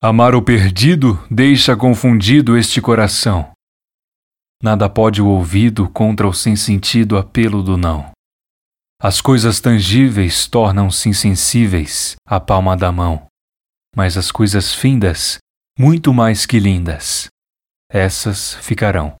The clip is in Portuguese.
Amar o perdido deixa confundido este coração. Nada pode o ouvido contra o sem sentido apelo do não. As coisas tangíveis tornam-se insensíveis à palma da mão, mas as coisas findas, muito mais que lindas, essas ficarão.